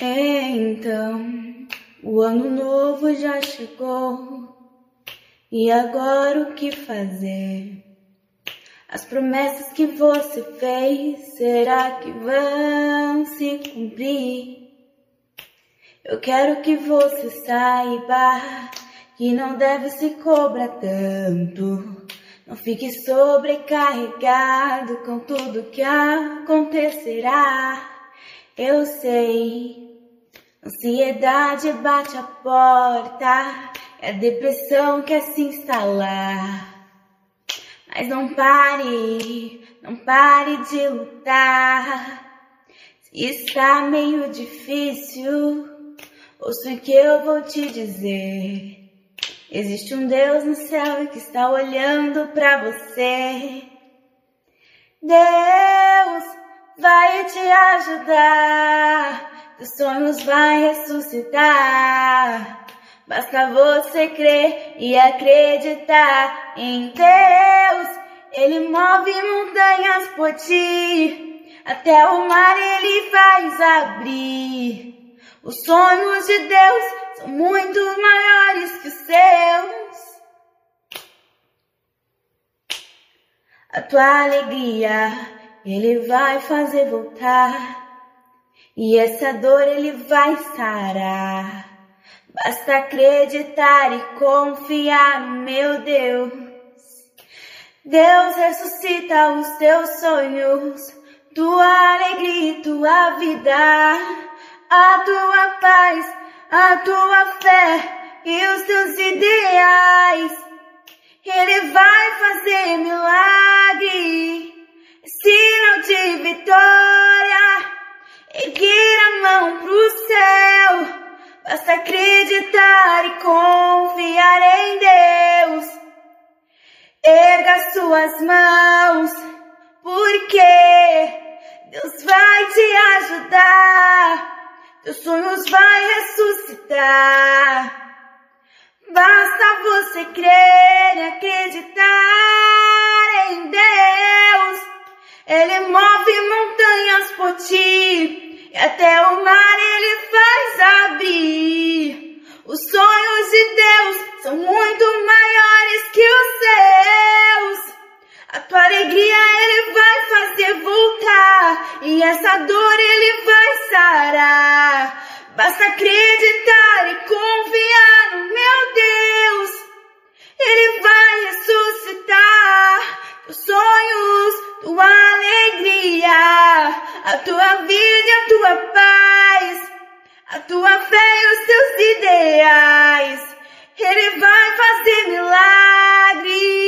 Então, o ano novo já chegou. E agora o que fazer? As promessas que você fez, será que vão se cumprir? Eu quero que você saiba que não deve se cobrar tanto. Não fique sobrecarregado com tudo que acontecerá. Eu sei, ansiedade bate a porta, e a depressão quer se instalar. Mas não pare, não pare de lutar. Se está meio difícil, ouça o que eu vou te dizer. Existe um Deus no céu que está olhando para você. Deus vai te ajudar, teus sonhos vai ressuscitar. Basta você crer e acreditar em Deus. Ele move montanhas por ti, até o mar ele faz abrir. Os sonhos de Deus são muito maiores que os seus. A tua alegria ele vai fazer voltar e essa dor ele vai sarar. Basta acreditar e confiar no meu Deus. Deus ressuscita os teus sonhos, tua alegria tua vida, a tua paz, a tua fé e os teus ideais. Suas mãos, porque Deus vai te ajudar, teus sonhos vai ressuscitar. Basta você crer e acreditar em Deus. Ele move montanhas por ti e até o mar ele faz abrir. Os sonhos de Deus são muito maiores que os seus. A tua alegria ele vai fazer voltar e essa dor ele vai sarar. Basta acreditar e confiar no meu Deus. Ele vai ressuscitar os sonhos, tua alegria, a tua vida a tua paz, a tua fé e os teus ideais. Ele vai fazer milagre,